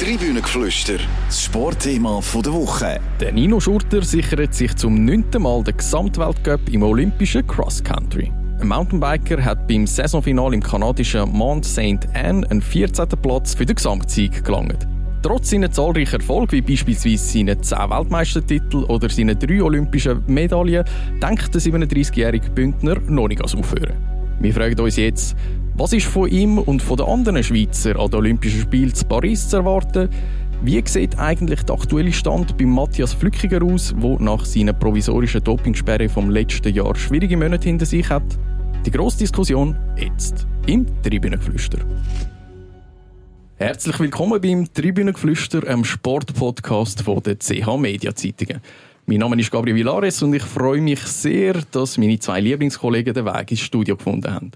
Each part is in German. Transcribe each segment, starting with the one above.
Tribünengeflüster, das Sportthema der Woche. Der Nino Schurter sichert sich zum neunten Mal den Gesamtweltcup im olympischen Cross Country. Ein Mountainbiker hat beim Saisonfinale im kanadischen Mont Saint Anne einen 14. Platz für den Gesamtsieg gelangt. Trotz seiner zahlreichen Erfolge, wie beispielsweise seinen 10 Weltmeistertitel oder seinen 3 olympischen Medaillen, denkt der 37-jährige Bündner noch nicht ans Aufhören. Wir fragen uns jetzt, was ist von ihm und von den anderen Schweizer an den Olympischen Spielen zu Paris zu erwarten? Wie sieht eigentlich der aktuelle Stand bei Matthias Flückiger aus, der nach seiner provisorischen Dopingsperre vom letzten Jahr schwierige Monate hinter sich hat? Die grosse Diskussion jetzt im Tribünengeflüster. Herzlich willkommen beim Tribünengeflüster, einem Sportpodcast der CH Media Zeitungen. Mein Name ist Gabriel Villares und ich freue mich sehr, dass meine zwei Lieblingskollegen den Weg ins Studio gefunden haben.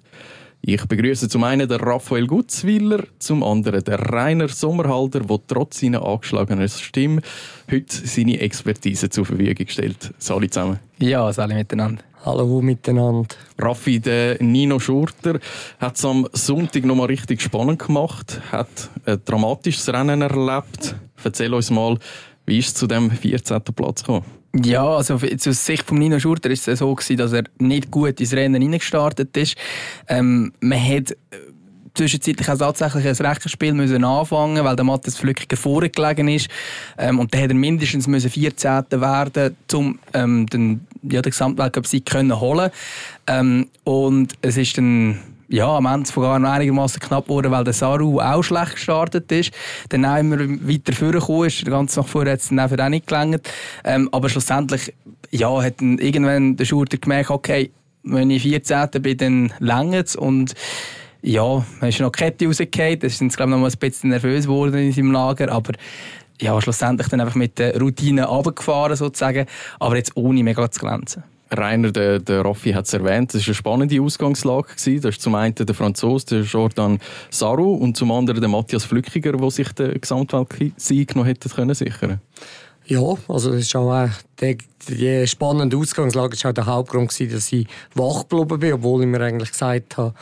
Ich begrüße zum einen den Raphael Gutzwiller, zum anderen den Rainer Sommerhalder, der trotz seiner angeschlagenen Stimme heute seine Expertise zur Verfügung stellt. Salut zusammen. Ja, alle miteinander. Hallo miteinander. Raffi, der Nino Schurter hat es am Sonntag noch mal richtig spannend gemacht, hat ein dramatisches Rennen erlebt. Erzähl uns mal, wie ist es zu dem 14. Platz gekommen? Ja, also aus Sicht von Nino Schurter ist es so gewesen, dass er nicht gut ins Rennen reingestartet ist. Ähm, man hat äh, zwischenzeitlich auch tatsächlich ein rechtes Spiel müssen anfangen weil der Matthias Flückiger vorgelegen ist. Ähm, und dann hätte er mindestens müssen 14. werden um ähm, den, ja, den Gesamtweltcup-Sieg können holen. Ähm, und es ist dann ja, am Ende sogar noch einigermaßen knapp geworden, weil der Saru auch schlecht gestartet ist. Dann auch immer weiter vorgekommen ist. Ganz nach vorne hat es dann auch nicht gelangt. Ähm, aber schlussendlich, ja, hat dann irgendwann der Schurter gemerkt, okay, wenn ich 14. bin, dann längert es. Und ja, man ist noch die Kette rausgefallen. Das ist jetzt, glaube ich, noch mal ein bisschen nervös geworden in seinem Lager. Aber ja, schlussendlich dann einfach mit der Routine runtergefahren, sozusagen. Aber jetzt ohne mega zu glänzen. Rainer, der, der Raffi hat es erwähnt, das war eine spannende Ausgangslage. Gewesen. Das ist zum einen der Franzose, der Jordan Saru, und zum anderen der Matthias Flückiger, der sich den Gesamtweltsieg noch hätte können sichern ja, also es ist auch die, die spannende Ausgangslage ist auch der Hauptgrund gewesen, dass ich wach geblieben bin, obwohl ich mir eigentlich gesagt habe,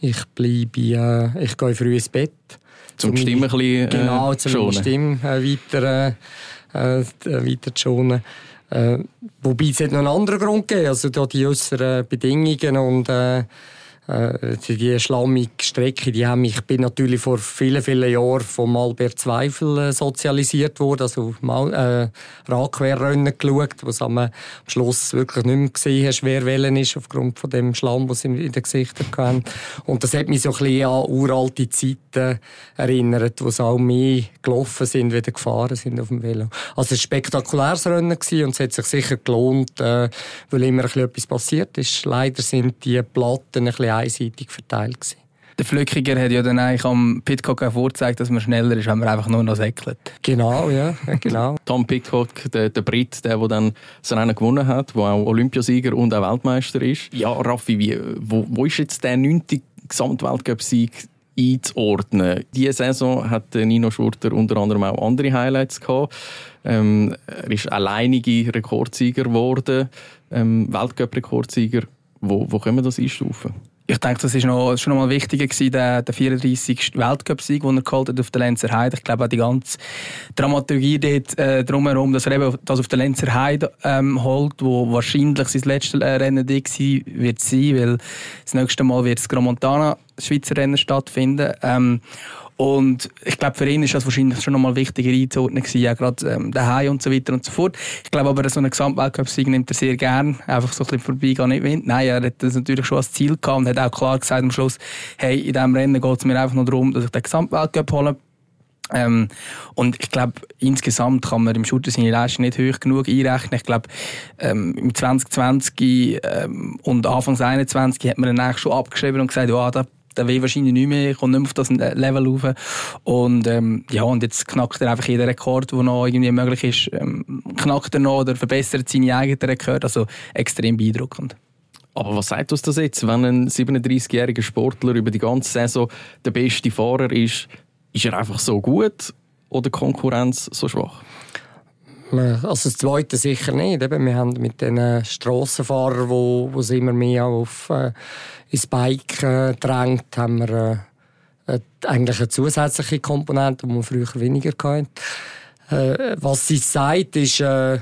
ich bleibe, äh, ich gehe früh ins Bett. Zum, zum Stimmen ein bisschen, äh, Genau, zum schonen. Stimme äh, weiter, äh, äh weiter zu schonen. Äh, wobei es hat noch einen anderen Grund gegeben, also da die äußeren Bedingungen und äh, äh, die schlammige Strecke, die haben mich, ich bin natürlich vor vielen, vielen Jahren vom Albert Zweifel äh, sozialisiert worden, also mal äh, Radquerrennen geschaut, wo am, am Schluss wirklich nicht mehr gesehen hast, wer wählen ist, aufgrund von dem Schlamm, den sie in den Gesichtern hatten. Und das hat mich so ein bisschen an uralte Zeiten erinnert, wo sie auch mehr gelaufen sind, wieder gefahren sind auf dem Velo. Also es war ein spektakuläres Rennen gewesen, und es hat sich sicher gelohnt, äh, weil immer ein bisschen etwas passiert ist. Leider sind die Platten ein bisschen einseitig verteilt. Gewesen. Der Flückiger hat ja dann eigentlich am Pitcock auch vorgezeigt, dass man schneller ist, wenn man einfach nur noch säckelt. Genau, ja, genau. Tom Pitcock, der, der Brit, der, der dann das Rennen gewonnen hat, der auch Olympiasieger und auch Weltmeister ist. Ja, Raffi, wie, wo, wo ist jetzt der neunte Gesamtweltcup-Sieg einzuordnen? Diese Saison hat Nino Schurter unter anderem auch andere Highlights gehabt. Ähm, er ist alleinige Rekordsieger geworden, ähm, Weltcup-Rekordsieger. Wo, wo können wir das einstufen? Ich denke, das ist noch, schon noch mal wichtiger gewesen, der, der 34. Weltcup-Sieg, den er geholt hat auf der Lenzer Heide. Ich glaube auch die ganze Dramaturgie dort äh, drumherum, dass er eben das auf der Lenzer Heide ähm, holt, wo wahrscheinlich sein letztes äh, Rennen wird sein, weil das nächste Mal wird das Gramontana Schweizer Rennen stattfinden. Ähm, und ich glaube, für ihn ist das wahrscheinlich schon nochmal wichtiger einzuordnen gewesen, ja, gerade ähm, daheim und so weiter und so fort. Ich glaube aber, so einen Gesamtweltcup-Sieg nimmt er sehr gern, einfach so ein bisschen vorbeigehen, nicht Wind. Nein, er hat das natürlich schon als Ziel gehabt und hat auch klar gesagt am Schluss, hey, in diesem Rennen geht es mir einfach nur darum, dass ich den Gesamtweltcup hole. Ähm, und ich glaube, insgesamt kann man im Shooter seine Leistung nicht hoch genug einrechnen. Ich glaube, ähm, im 2020 ähm, und Anfangs 2021 hat man dann eigentlich schon abgeschrieben und gesagt, ja, da der will wahrscheinlich nicht mehr, kommt nicht mehr auf das Level rauf. Und, ähm, ja, und jetzt knackt er einfach jeden Rekord, der noch irgendwie möglich ist, ähm, knackt er noch oder verbessert seine eigenen Rekorde. Also extrem beeindruckend. Aber was sagt uns das jetzt, wenn ein 37-jähriger Sportler über die ganze Saison der beste Fahrer ist? Ist er einfach so gut oder Konkurrenz so schwach? Also das Zweite sicher nicht. Eben, wir haben mit den Strassenfahrern, wo, wo immer mehr auf äh, ins Bike äh, drängt, haben wir äh, eigentlich eine zusätzliche Komponente, die man früher weniger hatte. Äh, was sie sagt, ist, äh,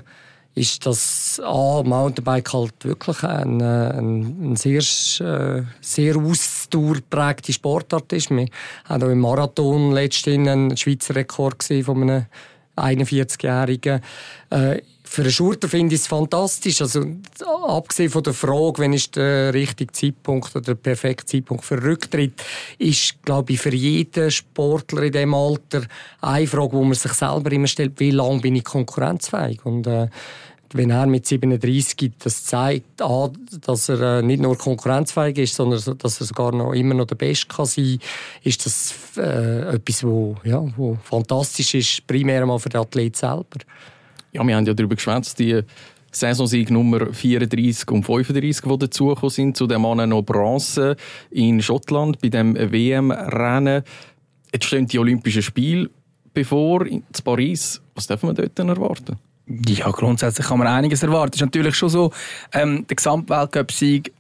ist, dass A, Mountainbike halt wirklich ein, äh, ein, ein sehr, äh, sehr ausdauerprägte Sportart ist. Wir haben auch im Marathon letztens einen Schweizer Rekord von einem 41-Jährigen. Äh, für einen Shooter finde ich es fantastisch. Also, abgesehen von der Frage, wann ist der richtige Zeitpunkt oder der perfekte Zeitpunkt für Rücktritt, ist, glaube ich, für jeden Sportler in diesem Alter eine Frage, wo man sich selber immer stellt, wie lange bin ich konkurrenzfähig? Und, äh, wenn er mit 37 das zeigt, A, dass er äh, nicht nur konkurrenzfähig ist, sondern dass er sogar noch immer noch der Beste kann sein, ist das äh, etwas, wo, ja, wo fantastisch ist, primär mal für den Athlet selber. Ja, wir haben ja darüber geschwätzt, die Saisonsieg Nummer 34 und 35, die dazugekommen sind. Zu dem Mann noch Bronze in Schottland bei dem WM-Rennen. Jetzt stehen die Olympischen Spiele bevor in Paris. Was dürfen wir dort erwarten? Ja, grundsätzlich kann man einiges erwarten. Es ist natürlich schon so, ähm, der Gesamtweltcup-Sieg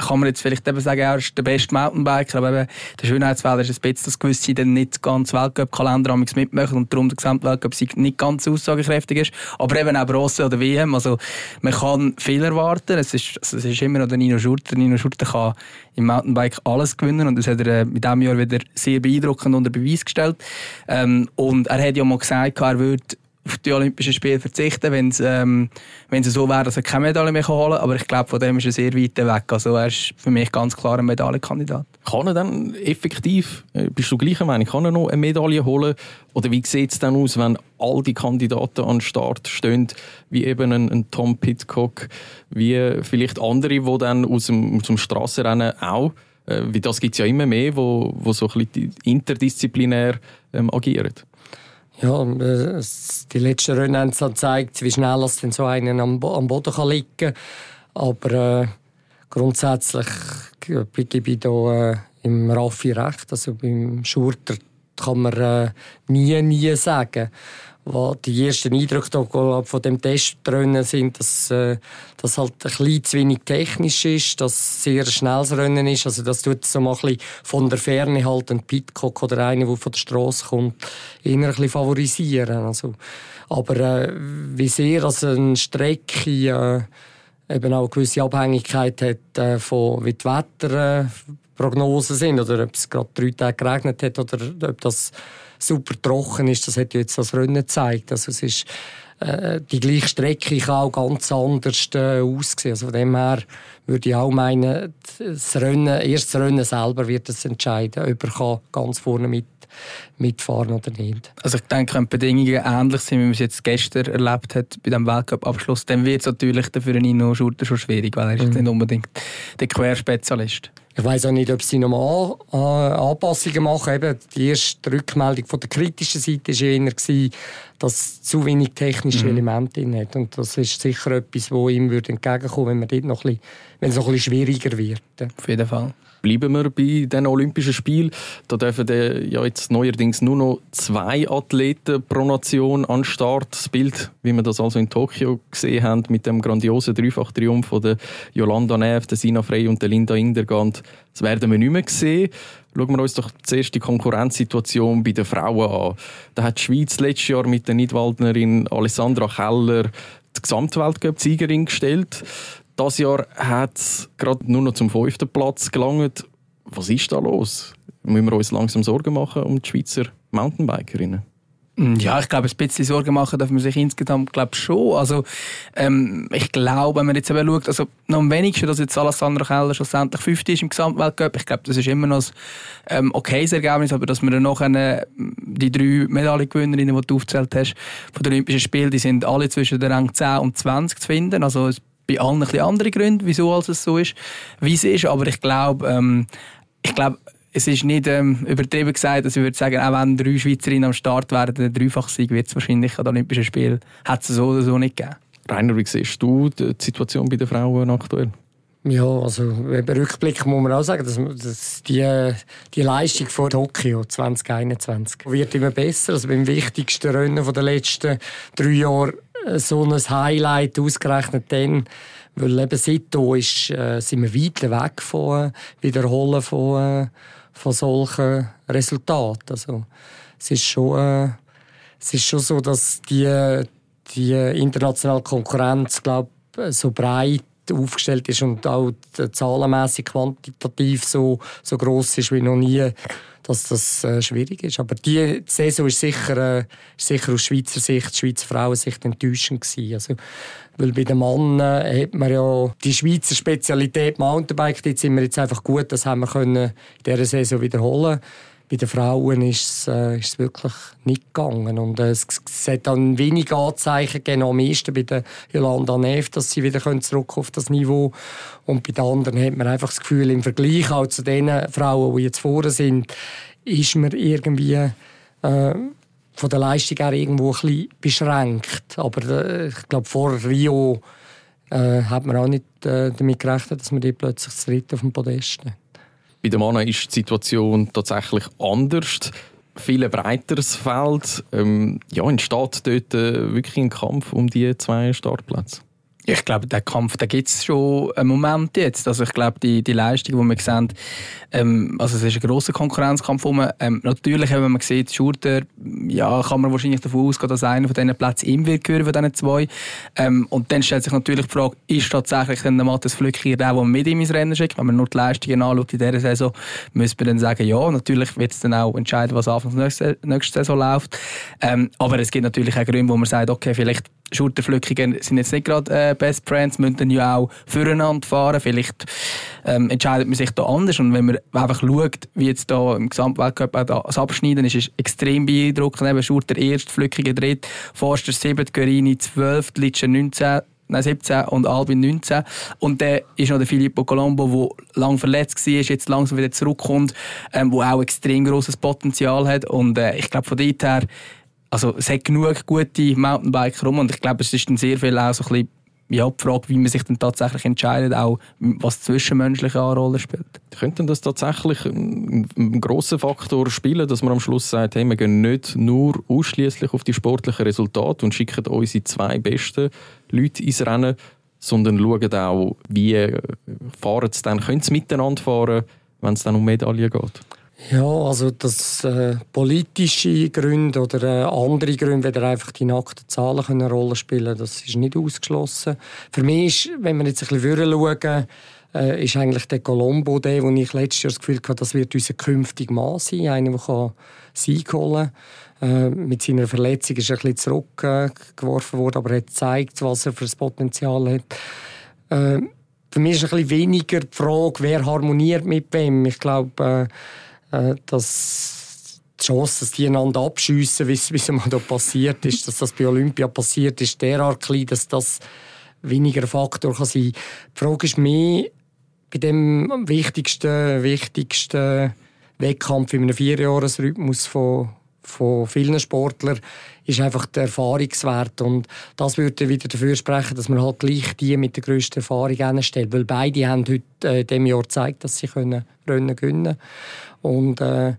kann man jetzt vielleicht eben sagen, er ist der beste Mountainbiker, aber eben der Schönheitsfehler ist ein bisschen, dass gewisse dann nicht ganz Weltcup-Kalender mitmachen und darum der Gesamtweltcup-Sieg nicht ganz aussagekräftig ist. Aber eben auch Bronze oder WM, also man kann viel erwarten. Es ist, also es ist immer noch der Nino Schurter. Nino Schurter kann im Mountainbike alles gewinnen und das hat er äh, mit diesem Jahr wieder sehr beeindruckend unter Beweis gestellt. Ähm, und er hat ja mal gesagt, er würde auf die Olympischen Spiele verzichten, wenn es ähm, so wäre, dass er keine Medaille mehr holen kann. Aber ich glaube, von dem ist er sehr weit weg. Also er ist für mich ganz klar ein Medaillenkandidat. Kann er dann effektiv, äh, bist du gleicher Meinung, kann er noch eine Medaille holen? Oder wie sieht es dann aus, wenn all die Kandidaten an den Start stehen, wie eben ein, ein Tom Pitcock, wie vielleicht andere, die dann aus dem, dem Strassenrennen auch, äh, wie das gibt es ja immer mehr, wo, wo so ein bisschen interdisziplinär ähm, agieren? Ja, äh, die letzten Rennen haben es gezeigt, wie schnell es denn so einen am, Boden kann liegen kann. Aber äh, grundsätzlich gebe ich da äh, im Raffi recht. Also beim Schurter kann man äh, nie, nie sagen wo die ersten Eindrücke von dem Test drin sind, dass äh, das halt ein bisschen zu wenig technisch ist, dass es sehr schnelles Rennen ist. Also das tut so mal ein von der Ferne halt ein Pitcock oder einer, der von der Straße kommt, eher ein favorisieren. Also, aber äh, wie sehr also eine Strecke äh, eben auch eine gewisse Abhängigkeit hat äh, von wie die Wetterprognosen sind oder ob es gerade drei Tage geregnet hat oder ob das super trocken ist, das hat jetzt das Rennen gezeigt. Also es ist, äh, die gleiche Strecke kann auch ganz anders äh, aussehen. Also von dem her würde ich auch meinen, das Rennen, erst das Rennen selber wird es entscheiden, ob er ganz vorne mit mitfahren oder nicht. Also ich denke, wenn die Bedingungen ähnlich sind, wie man es jetzt gestern erlebt hat bei dem Weltcup-Abschluss, dann wird es natürlich für einen Nino Schurter schon schwierig, weil er ist mhm. nicht unbedingt der Querspezialist. Ich weiß auch nicht, ob sie nochmal äh, Anpassungen machen. Eben, die erste Rückmeldung von der kritischen Seite war eher, dass es zu wenig technische mhm. Elemente drin hat. Und das ist sicher etwas, wo ihm entgegenkommen würde, wenn, man dort noch ein bisschen, wenn es noch ein bisschen schwieriger wird. Auf jeden Fall. Bleiben wir bei den Olympischen Spielen. Da dürfen ja jetzt neuerdings nur noch zwei Athleten pro Nation an Start. Das Bild, wie wir das also in Tokio gesehen haben, mit dem grandiosen Dreifach-Triumph von der Yolanda Neff, der Sina Frey und der Linda Indergand, das werden wir nicht mehr sehen. Schauen wir uns doch zuerst die Konkurrenzsituation bei den Frauen an. Da hat die Schweiz letztes Jahr mit der Nidwaldnerin Alessandra Keller die Gesamtweltcup-Siegerin gestellt. Das Jahr hat es gerade nur noch zum fünften Platz gelangt. Was ist da los? Müssen wir uns langsam Sorgen machen um die Schweizer Mountainbikerinnen? Mm, ja, ich glaube, ein bisschen Sorgen machen darf man sich insgesamt glaube schon. Also, ähm, ich glaube, wenn man jetzt eben schaut, also noch am wenigsten, dass jetzt Alessandra Keller schlussendlich Fünfte ist im Gesamtweltcup. Ich glaube, das ist immer noch ein ähm, okayes Ergebnis, aber dass wir dann noch eine, die drei Medaillengewinnerinnen, die du aufgezählt hast, von den Olympischen Spielen, die sind alle zwischen den Rang 10 und 20 zu finden. Also bei allen ein bisschen andere Gründe, wieso als es so ist, wie es ist. Aber ich glaube, ähm, ich glaube, es ist nicht ähm, übertrieben gesagt, dass ich würde sagen, auch wenn drei Schweizerinnen am Start wären, der Dreifachsieg wird es wahrscheinlich an den Olympischen Spielen, hat es so oder so nicht gegeben. Rainer, wie siehst du die Situation bei den Frauen aktuell? Ja, also im Rückblick muss man auch sagen, dass, dass die, die Leistung von Tokio 2021 wird immer besser. Also beim wichtigsten Rennen der letzten drei Jahre so ein Highlight ausgerechnet dann, weil eben seitdem ist, äh, sind wir weit weg von Wiederholen von, von solchen Resultaten. Also, es ist schon, äh, es ist schon so, dass die, die internationale Konkurrenz, glaube so breit aufgestellt ist und auch zahlenmäßig quantitativ so, so groß ist wie noch nie, dass das äh, schwierig ist. Aber die Saison ist sicher, äh, sicher aus Schweizer Sicht, Schweizer Frauensicht enttäuschend gewesen. Also, weil bei den Männern äh, hat man ja die Schweizer Spezialität Mountainbike, dort sind wir jetzt einfach gut, das haben wir können in dieser Saison wiederholen bei den Frauen ist es, äh, ist es wirklich nicht gegangen. Und äh, es, es hat dann wenig Anzeichen gegeben, am meisten bei der Jolanda Neff, dass sie wieder zurück auf das Niveau Und bei den anderen hat man einfach das Gefühl, im Vergleich auch zu den Frauen, die jetzt vorne sind, ist man irgendwie äh, von der Leistung her irgendwo ein bisschen beschränkt. Aber äh, ich glaube, vor Rio äh, hat man auch nicht äh, damit gerechnet, dass man die plötzlich das dritte auf dem Podest steht. Bei den Männern ist die Situation tatsächlich anders. Viel breiteres Feld. Ähm, ja, entsteht dort äh, wirklich ein Kampf um die zwei Startplätze? Ich glaube, der Kampf, da gibt es schon einen Moment jetzt. Also ich glaube, die, die Leistung, die wir sehen, ähm, also es ist ein grosser Konkurrenzkampf. Ähm, natürlich, wenn man sieht, Schurter, ja, kann man wahrscheinlich davon ausgehen, dass einer von diesen Plätzen ihm wird gehören, von diesen zwei. Ähm, und dann stellt sich natürlich die Frage, ist tatsächlich der Matthias Flückiger der, der mit ihm ins Rennen schickt? Wenn man nur die Leistungen anschaut in dieser Saison, müsste man dann sagen, ja, natürlich wird es dann auch entscheiden, was Anfang der nächsten Saison läuft. Ähm, aber es gibt natürlich auch Gründe, wo man sagt, okay, vielleicht Schulterflückungen sind jetzt nicht gerade äh, Best Friends, müssen ja auch füreinander fahren. Vielleicht ähm, entscheidet man sich da anders. Und wenn man einfach schaut, wie jetzt da im Gesamtweltcup das Abschneiden ist, ist extrem beeindruckend. Eben Schurter erst, Flückiger dritt, Forster 7, Guerini 12, Litscher 19, Nein, 17 und Albin 19. Und dann ist noch der Filippo Colombo, der lang verletzt war, jetzt langsam wieder zurückkommt, ähm, der auch extrem grosses Potenzial hat. Und äh, ich glaube, von dort her also es hat genug gute Mountainbiker rum und ich glaube, es ist dann sehr viel auch so ein bisschen ja, die Frage, wie man sich dann tatsächlich entscheidet, auch was zwischenmenschlich eine Rolle spielt. Könnte das tatsächlich ein, ein grosser Faktor spielen, dass man am Schluss sagt, hey, wir gehen nicht nur ausschließlich auf die sportlichen Resultate und schicken unsere zwei besten Leute ins Rennen, sondern schauen auch, wie fahren sie dann, können sie miteinander fahren, wenn es dann um Medaillen geht? Ja, also dass äh, politische Gründe oder äh, andere Gründe, weder einfach die nackten Zahlen können eine Rolle spielen, das ist nicht ausgeschlossen. Für mich ist, wenn wir jetzt ein bisschen schauen, äh, ist eigentlich der Colombo der, wo ich letztes Jahr das Gefühl hatte, das wird unser künftiger Mann sein, einer, der Sieg holen kann. Äh, mit seiner Verletzung ist er ein bisschen zurückgeworfen worden, aber er hat gezeigt, was er für ein Potenzial hat. Äh, für mich ist ein bisschen weniger die Frage, wer harmoniert mit wem. Ich glaube, äh, äh, dass die Chance, dass die einander abschiessen, wie es mal da passiert ist, dass das bei Olympia passiert ist, derart klein, dass das weniger Faktor kann sein. Die Frage ist mehr bei dem wichtigsten, wichtigsten Wettkampf in einem Vierjahresrhythmus von, von vielen Sportlern ist einfach der Erfahrungswert und das würde wieder dafür sprechen, dass man halt gleich die mit der grössten Erfahrung hinstellt, weil beide haben heute äh, dem Jahr gezeigt, dass sie können Rennen gewinnen. Und äh,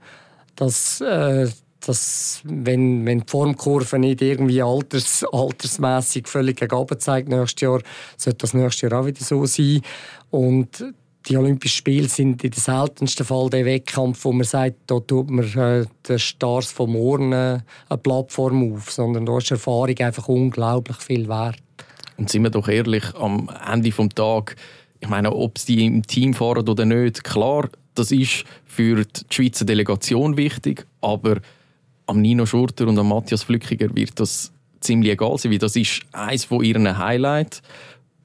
dass, äh, dass wenn, wenn die Formkurve nicht irgendwie alters, altersmässig völlig gegen zeigt nächstes Jahr, sollte das nächstes Jahr auch wieder so sein. Und die Olympischen Spiele sind in den seltensten Fall der Wettkampf, wo man sagt, da tut man äh, den Stars von morgen eine Plattform auf, sondern da ist Erfahrung einfach unglaublich viel wert. Und sind wir doch ehrlich, am Ende des Tages, ich meine, ob sie im Team fahren oder nicht, klar, das ist für die Schweizer Delegation wichtig, aber am Nino Schurter und am Matthias Flückiger wird das ziemlich egal sein, weil das ist eines von ihren Highlights.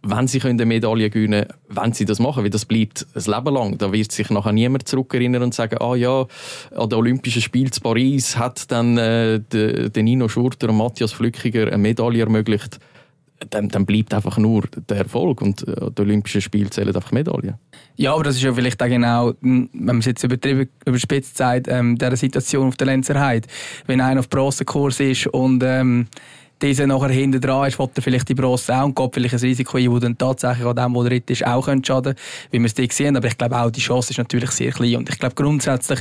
Wenn sie eine Medaille gewinnen können, wenn sie das machen, weil das bleibt ein Leben lang. Da wird sich nachher niemand zurückerinnern und sagen, ah ja, an den Olympischen Spielen in Paris hat dann äh, der, der Nino Schurter und Matthias Flückiger eine Medaille ermöglicht dann, dann bleibt einfach nur der Erfolg und äh, die Olympischen Spiele zählen einfach Medaillen. Ja, aber das ist ja vielleicht auch genau, wenn man es jetzt übertrieben überspitzt sagt, ähm, der Situation auf der Lenzer Heide. Wenn einer auf Bronzekurs ist und ähm, dieser nachher hinten dran ist, will er vielleicht die Bronze auch und geht vielleicht ein Risiko ein, das dann tatsächlich an dem, der dritt ist, auch schaden könnte, wie wir es hier sehen. Aber ich glaube auch, die Chance ist natürlich sehr klein. Und ich glaube grundsätzlich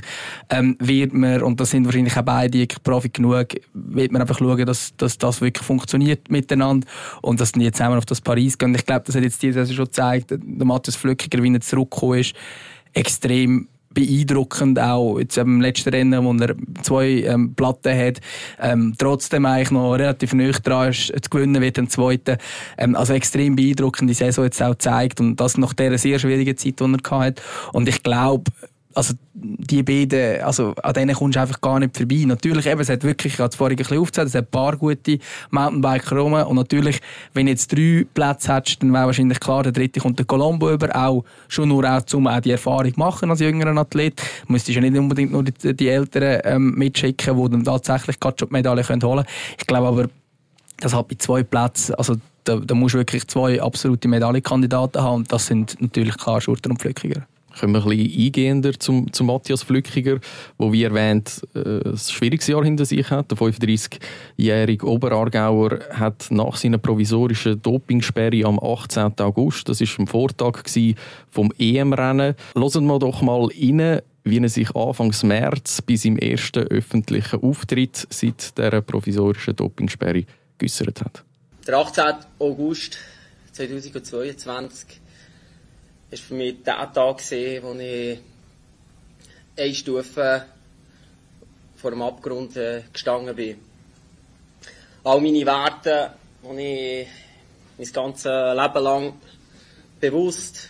ähm, wird man, und das sind wahrscheinlich auch beide Profi genug, wird man einfach schauen, dass, dass das wirklich funktioniert miteinander und dass die zusammen auf das Paris gehen. Ich glaube, das hat jetzt diese schon gezeigt, der Matthias Flückiger, wie er zurückgekommen ist, extrem beeindruckend, auch jetzt im letzten Rennen, wo er zwei ähm, Platten hat, ähm, trotzdem eigentlich noch relativ nüchtern ist, zu gewinnen wird im zweiten. Ähm, also extrem beeindruckend die Saison jetzt auch zeigt und das nach dieser sehr schwierigen Zeit, die er hatte. Und ich glaube, also die beiden, also an denen kommst du einfach gar nicht vorbei. Natürlich, eben, es hat wirklich, ich habe es vorhin ein bisschen aufgezählt, es hat ein paar gute Mountainbiker rum und natürlich, wenn du jetzt drei Plätze hättest, dann wäre wahrscheinlich klar, der dritte kommt der Colombo über, auch schon nur auch, um auch die Erfahrung machen als jüngerer Athlet. Du müsstest ja nicht unbedingt nur die, die Älteren ähm, mitschicken, die dann tatsächlich gerade schon die Medaille holen können. Ich glaube aber, das hat bei zwei Plätzen, also da, da musst du wirklich zwei absolute Medaillenkandidaten haben und das sind natürlich klar Schurter und Pflückiger. Kommen wir ein bisschen eingehender zum, zum Matthias Flückiger, der, wie erwähnt, äh, ein schwieriges Jahr hinter sich hat. Der 35-jährige Oberargauer hat nach seiner provisorischen Dopingsperre am 18. August, das war am Vortag vom EM-Rennen, hören wir doch mal rein, wie er sich Anfangs März bei seinem ersten öffentlichen Auftritt seit dieser provisorischen Dopingsperre geäußert hat. Der 18. August 2022 war für mich der Tag, wo ich eine Stufe vor dem Abgrund äh, gestanden bin. All meine Werte, die ich mein ganzes Leben lang bewusst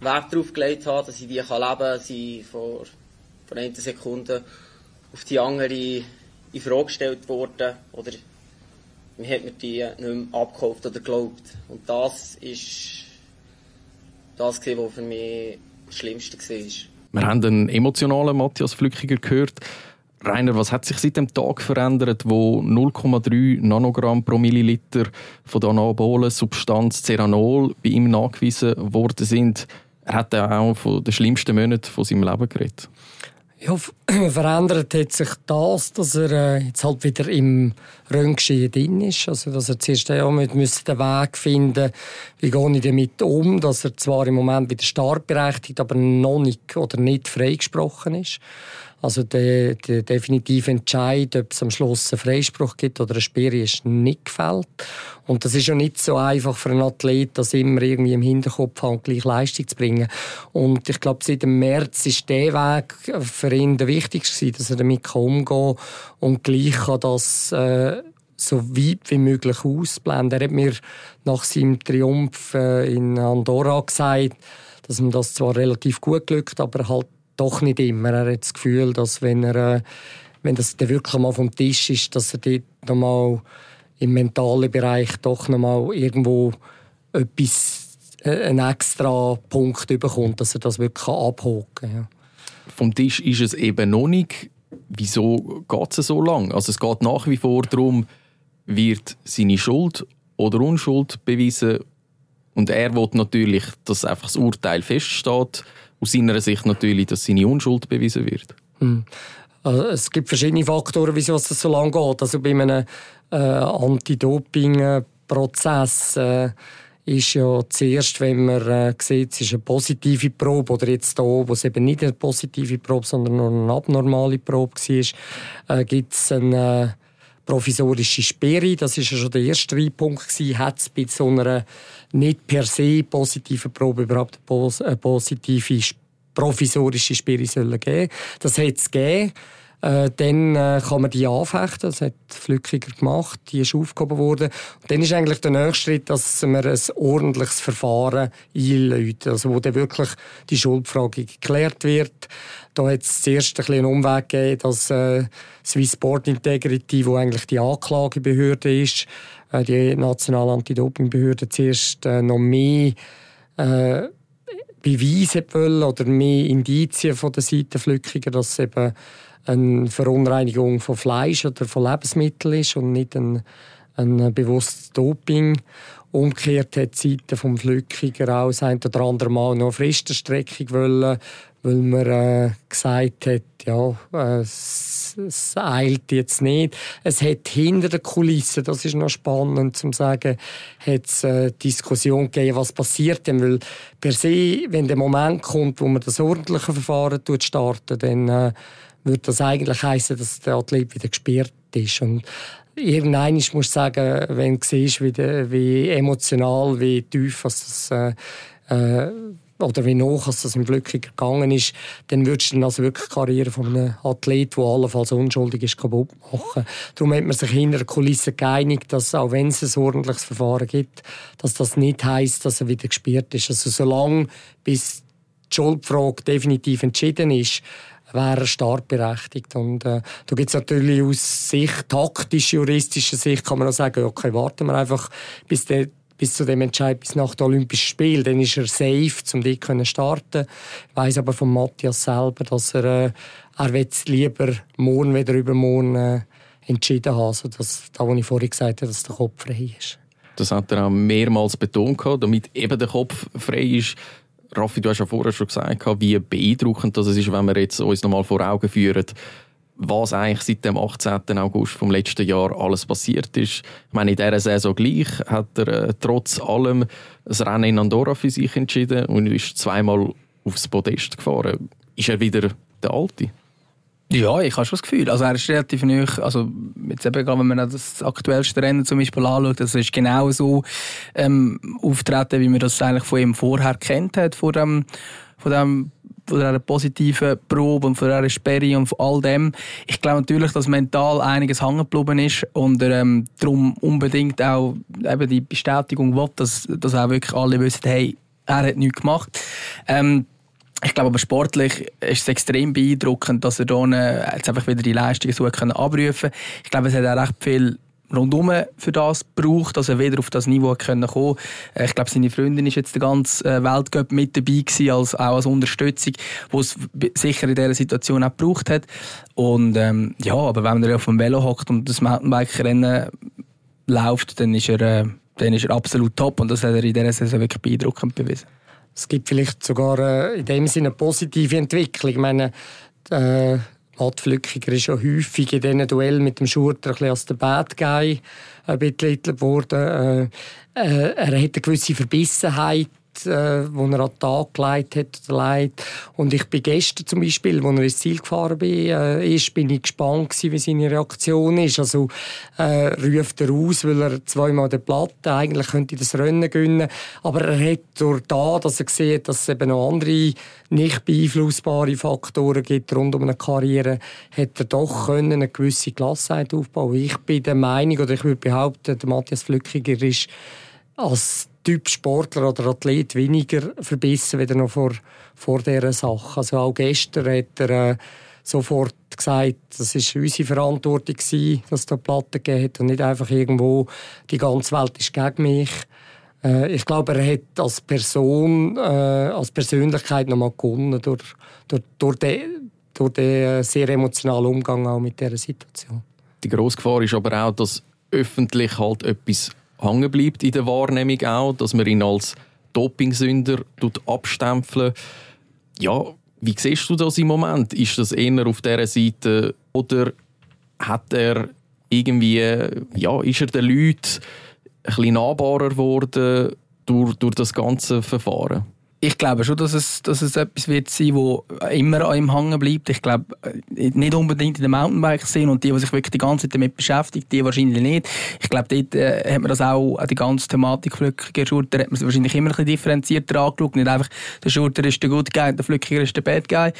Wert darauf gelegt habe, dass ich die leben kann, sind vor, von einer Sekunde auf die andere in Frage gestellt worden. Oder man hat mir die nicht mehr abgekauft oder geglaubt. Und das ist das, was für mich das Schlimmste war. Wir haben einen emotionalen Matthias Flückiger gehört. Rainer, was hat sich seit dem Tag verändert, wo 0,3 Nanogramm pro Milliliter von der anabolen Substanz Ceranol bei ihm nachgewiesen worden sind? Er hat auch von den schlimmsten Monaten von seinem Leben geredet. Ja, verändert hat sich das, dass er äh, jetzt halt wieder im Röntgengeschehen drin ist. Also, dass er zuerst ja mit den Weg finden, wie gehe ich damit um, dass er zwar im Moment wieder startberechtigt, aber noch nicht oder nicht freigesprochen ist. Also der, der definitive Entscheid, ob es am Schluss einen Freispruch gibt oder eine Sperre, ist nicht gefällt. Und das ist ja nicht so einfach für einen Athlet, das immer irgendwie im Hinterkopf haben, gleich Leistung zu bringen. Und ich glaube, seit dem März ist der Weg für ihn der wichtigste, dass er damit umgehen kann und gleich kann das äh, so weit wie möglich ausblenden. Er hat mir nach seinem Triumph äh, in Andorra gesagt, dass ihm das zwar relativ gut glückt, aber halt doch nicht immer. Er hat das Gefühl, dass wenn er, äh, wenn das dann wirklich mal vom Tisch ist, dass er dort nochmal im mentalen Bereich doch nochmal irgendwo etwas, äh, einen extra Punkt bekommt, dass er das wirklich abhaken kann. Ja. Vom Tisch ist es eben noch nicht. Wieso geht es so lang? Also es geht nach wie vor darum, wird seine Schuld oder Unschuld bewiesen und er will natürlich, dass einfach das Urteil feststeht aus seiner Sicht natürlich, dass seine Unschuld bewiesen wird. Hm. Also es gibt verschiedene Faktoren, wieso es so lange geht. Also bei einem äh, Anti-Doping-Prozess äh, ist ja zuerst, wenn man äh, sieht, es ist eine positive Probe oder jetzt hier, wo es eben nicht eine positive Probe, sondern nur eine abnormale Probe war, äh, gibt es eine äh, provisorische Sperre. Das ist ja schon der erste Streitpunkt. Hat es bei so einer nicht per se positiven Probe überhaupt eine positive provisorische Sperre sollen geben? Das hat es gegeben. Äh, dann äh, kann man die anfechten. Das hat Flückiger gemacht. Die ist aufgehoben worden. Und dann ist eigentlich der nächste Schritt, dass man ein ordentliches Verfahren einlädt. Also, wo dann wirklich die Schuldfrage geklärt wird. Da hat es zuerst ein einen Umweg gegeben, dass äh, Swiss Sport Integrity, wo eigentlich die Anklagebehörde ist, äh, die nationale Anti-Doping-Behörde, zuerst äh, noch mehr äh, Beweise wollen oder mehr Indizien von der Seite Flückiger, dass eben eine Verunreinigung von Fleisch oder von Lebensmitteln ist und nicht ein, ein bewusstes Doping. Umgekehrt hat die Seite vom Flückiger auch ein oder andere Mal noch Fristenstreckung wollen, weil man äh, gesagt hat, ja, äh, es, eilt jetzt nicht. Es hat hinter den Kulissen, das ist noch spannend zu sagen, hat es äh, Diskussion gegeben, was passiert denn, weil per se, wenn der Moment kommt, wo man das ordentliche Verfahren startet, dann äh, würde das eigentlich heißen, dass der Athlet wieder gesperrt ist. Und irgendwann muss sagen, wenn du siehst, wie, wie emotional, wie tief was das äh, äh, oder wie noch als das im Flückiger gegangen ist, dann würdest du dann also wirklich die Karriere von einem Athlet, der allenfalls unschuldig ist, kaputt machen. Darum hat man sich hinter der Kulisse geeinigt, dass auch wenn es ein ordentliches Verfahren gibt, dass das nicht heisst, dass er wieder gespielt ist. Also solange bis die Schuldfrage definitiv entschieden ist, wäre er startberechtigt. Und äh, da gibt es natürlich aus Sicht, taktisch-juristischer Sicht, kann man auch sagen, okay, warten wir einfach, bis der bis zu dem Entscheid, bis nach den Olympischen Spielen. Dann ist er safe, um dort zu starten. Ich weiss aber von Matthias selber, dass er, äh, er lieber morgen wieder übermorgen äh, entschieden haben. Also das, da, was ich vorhin gesagt habe, dass der Kopf frei ist. Das hat er auch mehrmals betont, damit eben der Kopf frei ist. Raffi, du hast ja vorher schon gesagt, wie beeindruckend das ist, wenn wir jetzt uns nochmal vor Augen führen, was eigentlich seit dem 18. August vom letzten Jahr alles passiert ist. Ich meine, in dieser Saison gleich hat er äh, trotz allem das Rennen in Andorra für sich entschieden und ist zweimal aufs Podest gefahren. Ist er wieder der Alte? Ja, ich habe schon das Gefühl. Also er ist relativ neu, also jetzt eben, wenn man das aktuellste Rennen zum Beispiel anschaut, das ist genau so ähm, auftreten, wie man das eigentlich von ihm vorher kennt hat, von dem, von dem von dieser positiven Probe und von dieser Sperre und von all dem. Ich glaube natürlich, dass mental einiges hängen geblieben ist und er ähm, darum unbedingt auch eben die Bestätigung will, dass, dass auch wirklich alle wissen, hey, er hat nichts gemacht. Ähm, ich glaube aber sportlich ist es extrem beeindruckend, dass er hier jetzt einfach wieder die Leistungen so abrufen kann. Ich glaube, es hat auch recht viel rundum für das braucht, dass er wieder auf das Niveau kommen konnte. Äh, ich glaube, seine Freundin ist jetzt der ganze äh, Weltcup mit dabei gewesen, als, auch als Unterstützung, wo es sicher in dieser Situation auch gebraucht hat. Und ähm, ja, aber wenn er auf dem Velo hockt und das Mountainbike-Rennen läuft, dann ist er, äh, dann ist er absolut top und das hat er in dieser Saison wirklich beeindruckend bewiesen. Es gibt vielleicht sogar äh, in dem Sinne eine positive Entwicklung. Ich meine, äh Matt Flückiger ist ja häufig in diesen Duell mit dem Schurter ein als der Bad Guy äh, betitelt worden. Äh, äh, er hat eine gewisse Verbissenheit äh, wo er an den Tag gelegt hat oder leitet. Und ich bin gestern zum Beispiel, als er ins Ziel gefahren bin, äh, ist, bin ich gespannt gewesen, wie seine Reaktion ist. Also äh, ruft er aus, weil er zweimal den Platte eigentlich könnte das Rennen gewinnen, aber er hat durch da, dass er sieht, dass es eben noch andere nicht beeinflussbare Faktoren gibt rund um eine Karriere, hat er doch können eine gewisse Gelassenheit aufbauen. Ich bin der Meinung, oder ich würde behaupten, der Matthias Flückiger ist als Typ Sportler oder Athlet weniger verbissen wieder noch vor, vor dieser Sache. Also auch gestern hat er äh, sofort gesagt, das ist unsere Verantwortung gewesen, dass es da Platten gegeben hat und nicht einfach irgendwo, die ganze Welt ist gegen mich. Äh, ich glaube, er hat als Person, äh, als Persönlichkeit nochmal gewonnen durch, durch, durch den, durch den sehr emotionalen Umgang auch mit dieser Situation. Die grosse Gefahr ist aber auch, dass öffentlich halt etwas hängen bleibt in der Wahrnehmung auch, dass man ihn als Dopingsünder abstempeln. Ja, wie siehst du das im Moment? Ist das eher auf dieser Seite oder hat er irgendwie, ja, ist er den Leuten ein bisschen nahbarer geworden durch, durch das ganze Verfahren? Ich glaube schon, dass es, dass es etwas wird sein, wo immer an ihm hängen bleibt. Ich glaube, äh, nicht unbedingt in den Mountainbike sind und die, die sich wirklich die ganze Zeit damit beschäftigen, die wahrscheinlich nicht. Ich glaube, dort äh, hat man das auch, die ganze Thematik Flückiger Schurter, hat man wahrscheinlich immer ein bisschen differenzierter angeschaut. Nicht einfach, der Schurter ist der Good Guy, der Flückiger ist der Bad Guy.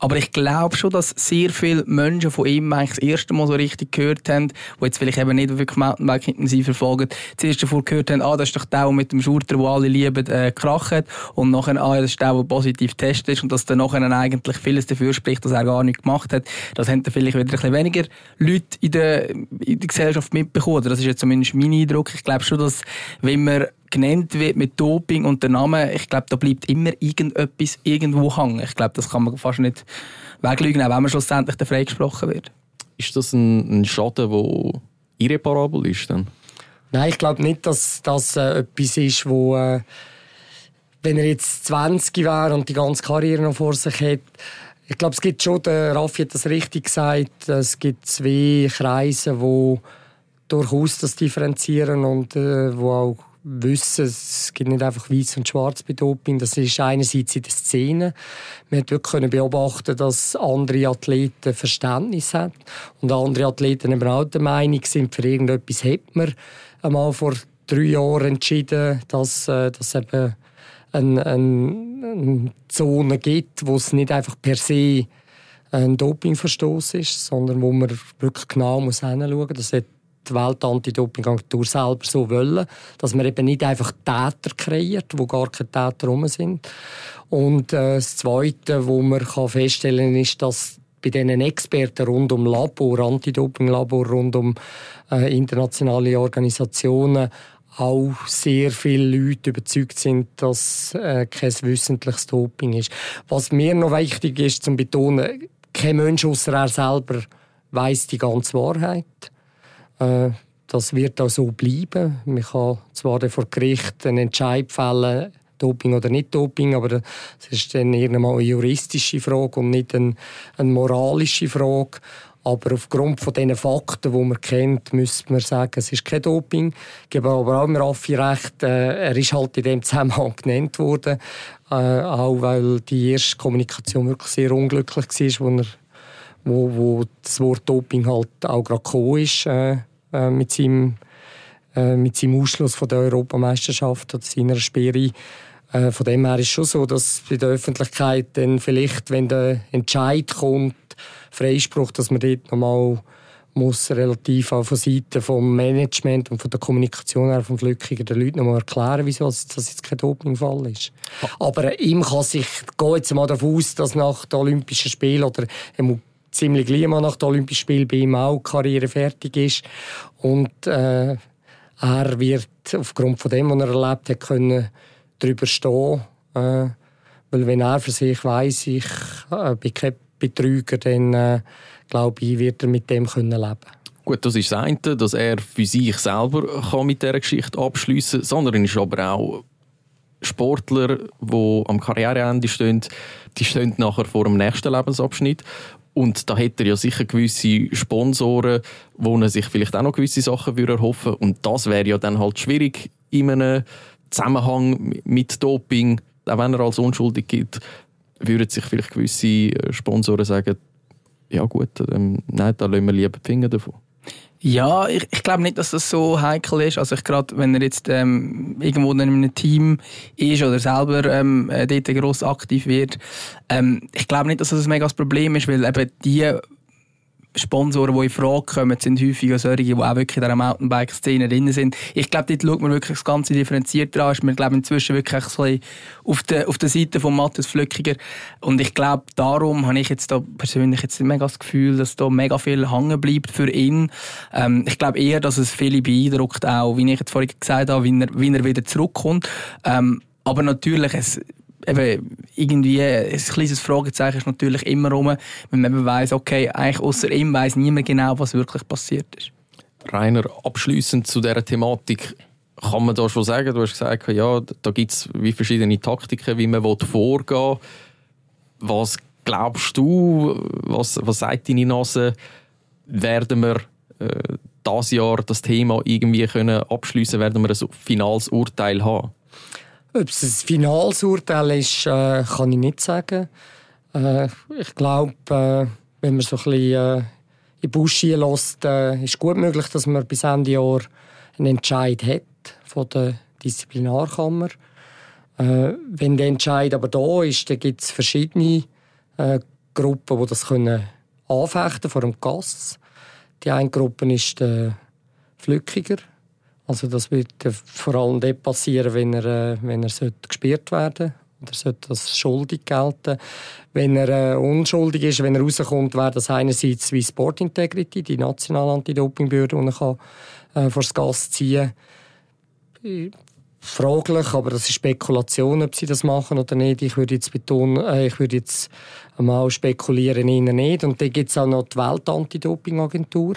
Aber ich glaube schon, dass sehr viele Menschen von ihm eigentlich das erste Mal so richtig gehört haben, die jetzt vielleicht eben nicht wirklich Mountainbike intensiv verfolgen, zuerst davor gehört haben, ah, das ist doch der mit dem Schurter, den alle lieben, äh, krachet. Und nachher nachher, ah, das ist der, der positiv getestet ist und dass dann nachher eigentlich vieles dafür spricht, dass er gar nichts gemacht hat. Das haben dann vielleicht wieder ein bisschen weniger Leute in der, in der Gesellschaft mitbekommen. Das ist jetzt zumindest mein Eindruck. Ich glaube schon, dass wenn man genannt wird mit Doping und der Name, ich glaube, da bleibt immer irgendetwas irgendwo hängen. Ich glaube, das kann man fast nicht weglügen, auch wenn man schlussendlich freigesprochen wird. Ist das ein, ein Schaden, der irreparabel ist? Dann? Nein, ich glaube nicht, dass das äh, etwas ist, wo äh, wenn er jetzt 20 wäre und die ganze Karriere noch vor sich hat, ich glaube, es gibt schon, der Raffi hat das richtig gesagt, es gibt zwei Kreise, die durchaus das differenzieren und äh, wo auch wissen, es gibt nicht einfach weiß und schwarz bei Doping. Das ist einerseits in der Szene. Wir konnten beobachten, dass andere Athleten Verständnis haben und andere Athleten eben auch der Meinung sind, für irgendetwas hat man einmal vor drei Jahren entschieden, dass, äh, dass eben eine, eine, Zone gibt, wo es nicht einfach per se ein Dopingverstoß ist, sondern wo man wirklich genau muss hinschauen muss. Das hat die Welt-Anti-Doping-Agentur selber so wollen, dass man eben nicht einfach Täter kreiert, wo gar keine Täter rum sind. Und äh, das Zweite, wo man kann feststellen kann, ist, dass bei diesen Experten rund um Labor, Anti-Doping-Labor, rund um äh, internationale Organisationen auch sehr viele Leute überzeugt sind, dass äh, kein wissentliches Doping ist. Was mir noch wichtig ist zu betonen, kein Mensch außer er selber weiß die ganze Wahrheit. Äh, das wird auch so bleiben. Man kann zwar vor Gericht einen Entscheid fällen, Doping oder nicht Doping, aber das ist dann irgendwann eine juristische Frage und nicht eine, eine moralische Frage. Aber aufgrund von diesen Fakten, die man kennt, müsste man sagen, es ist kein Doping. Ich gebe aber auch dem Raffi recht, äh, er ist halt in dem Zusammenhang genannt worden. Äh, auch weil die erste Kommunikation wirklich sehr unglücklich war, wo, er, wo, wo das Wort Doping halt auch gerade gekommen ist äh, äh mit, seinem, äh, mit seinem Ausschluss von der Europameisterschaft oder seiner Sperre. Äh, von dem her ist es schon so, dass bei der Öffentlichkeit dann vielleicht, wenn der Entscheid kommt, Freispruch, dass man dort nochmal muss relativ auch von Seiten vom Management und von der Kommunikation her vom Flückiger den Leuten nochmal erklären, wieso das jetzt kein Dopingfall ist. Aber ihm kann sich, ich gehe jetzt mal davon aus, dass nach den Olympischen Spielen oder er muss ziemlich gleich mal nach den Olympischen Spielen bei ihm auch Karriere fertig ist und äh, er wird aufgrund von dem, was er erlebt hat, können darüber stehen, äh, weil wenn er für sich weiß, ich äh, bin kein Betrüger, dann äh, glaube ich, wird er mit dem können leben Gut, das ist das eine, dass er für sich selber kann mit dieser Geschichte abschließen kann, sondern er ist aber auch Sportler, die am Karriereende stehen, die stehen nachher vor dem nächsten Lebensabschnitt. Und da hätte er ja sicher gewisse Sponsoren, wo er sich vielleicht auch noch gewisse Sachen erhoffen würde. Und das wäre ja dann halt schwierig in einem Zusammenhang mit Doping, auch wenn er als unschuldig gilt, würden sich vielleicht gewisse äh, Sponsoren sagen, ja gut, ähm, nein, da lassen wir lieber die Finger davon. Ja, ich, ich glaube nicht, dass das so heikel ist. Also gerade, wenn er jetzt ähm, irgendwo in einem Team ist oder selber ähm, äh, dort gross aktiv wird, ähm, ich glaube nicht, dass das ein mega Problem ist, weil eben die Sponsoren, die in Frage kommen, sind häufig solche, die auch wirklich in dieser Mountainbike-Szene drin sind. Ich glaube, dort schaut man wirklich das Ganze differenziert an. Wir glauben inzwischen wirklich so auf der, auf der Seite von Matthias Flückiger. Und ich glaube, darum habe ich jetzt da persönlich jetzt mega das Gefühl, dass da mega viel hängen bleibt für ihn. Ähm, ich glaube eher, dass es viele beeindruckt, auch, wie ich jetzt vorhin gesagt habe, wie er, wie er wieder zurückkommt. Ähm, aber natürlich, es, eben irgendwie ein kleines Fragezeichen ist natürlich immer rum, wenn man eben weiss, okay, eigentlich außer ihm weiss niemand genau, was wirklich passiert ist. Rainer, abschließend zu dieser Thematik, kann man da schon sagen, du hast gesagt, ja, da gibt es wie verschiedene Taktiken, wie man vorgehen will. Was glaubst du, was, was sagt deine Nase, werden wir äh, dieses Jahr das Thema irgendwie können abschließen, werden wir ein finales Urteil haben? Ob es ein finales Urteil ist, äh, kann ich nicht sagen. Äh, ich glaube, äh, wenn man so ein bisschen äh, in die Busch lässt, äh, ist gut möglich, dass man bis Ende Jahr einen Entscheid hat von der Disziplinarkammer. Äh, wenn der Entscheid aber da ist, dann gibt es verschiedene Gruppen, die das können anfechten vor dem Gass. Die eine Gruppe ist der Flückiger, also das wird vor allem dort passieren, wenn er, äh, wenn er gesperrt werden oder sollte das schuldig gelten. Wenn er äh, unschuldig ist, wenn er rauskommt, wäre das einerseits wie Sport Integrity, die nationale Anti-Doping-Behörde, die er äh, vor das Gas ziehen kann. Fraglich, aber das ist Spekulation, ob sie das machen oder nicht. Ich würde jetzt betonen, äh, ich würde jetzt mal spekulieren, ihnen nicht. Und dann gibt es auch noch die Welt-Anti-Doping-Agentur.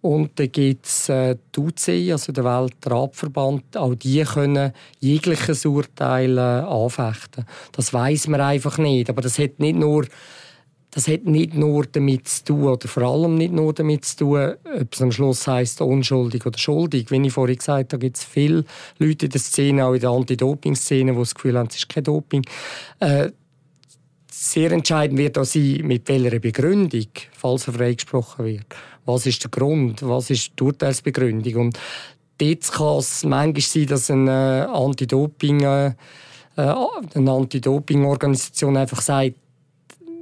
Und dann gibt es äh, die UCI, also der Weltradverband. Auch die können jegliches Urteil äh, anfechten. Das weiß man einfach nicht. Aber das hat nicht nur das hat nicht nur damit zu tun, oder vor allem nicht nur damit zu tun, ob es am Schluss heisst, unschuldig oder schuldig. Wie ich vorhin gesagt habe, gibt es viele Leute in der Szene, auch in der Anti-Doping-Szene, die das Gefühl haben, es ist kein Doping. Äh, sehr entscheidend wird auch sein, mit welcher Begründung, falls er freigesprochen wird. Was ist der Grund? Was ist die Urteilsbegründung? Und dort kann es manchmal sein, dass ein äh, Anti-Doping- äh, äh, eine Anti-Doping-Organisation einfach sagt,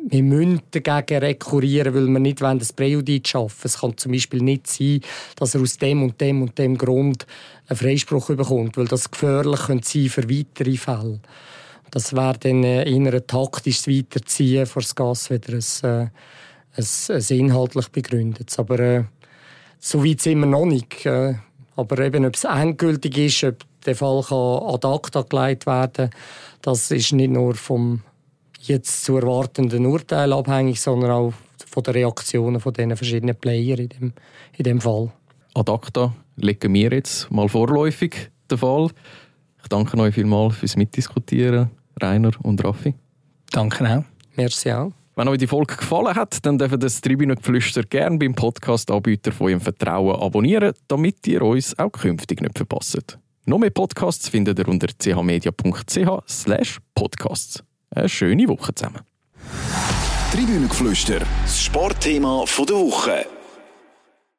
wir müssen dagegen rekurrieren, weil wir nicht das Präjudiz schaffen Es kann zum Beispiel nicht sein, dass er aus dem und dem und dem Grund einen Freispruch bekommt, weil das gefährlich könnte sein für weitere Fälle. Das wäre dann eher ein taktisches Weiterziehen vor das Gas wieder ein, äh, ein, ein inhaltlich begründetes. Aber äh, so weit sind wir noch nicht. Äh, aber eben, ob es endgültig ist, ob der Fall kann ad acta gelegt werden das ist nicht nur vom jetzt zu erwartenden Urteil abhängig, sondern auch von den Reaktionen von den verschiedenen Player in dem, in dem Fall. Ad acta legen wir jetzt mal vorläufig den Fall. Ich danke euch vielmals fürs Mitdiskutieren, Rainer und Raffi. Danke auch. Merci auch. Wenn euch die Folge gefallen hat, dann dürft ihr das Tribünengeflüster gerne beim Podcast-Anbieter von eurem Vertrauen abonnieren, damit ihr uns auch künftig nicht verpasst. Noch mehr Podcasts findet ihr unter chmedia.ch podcasts. Eine schöne Woche zusammen. Tribünengeflüster, das Sportthema der Woche.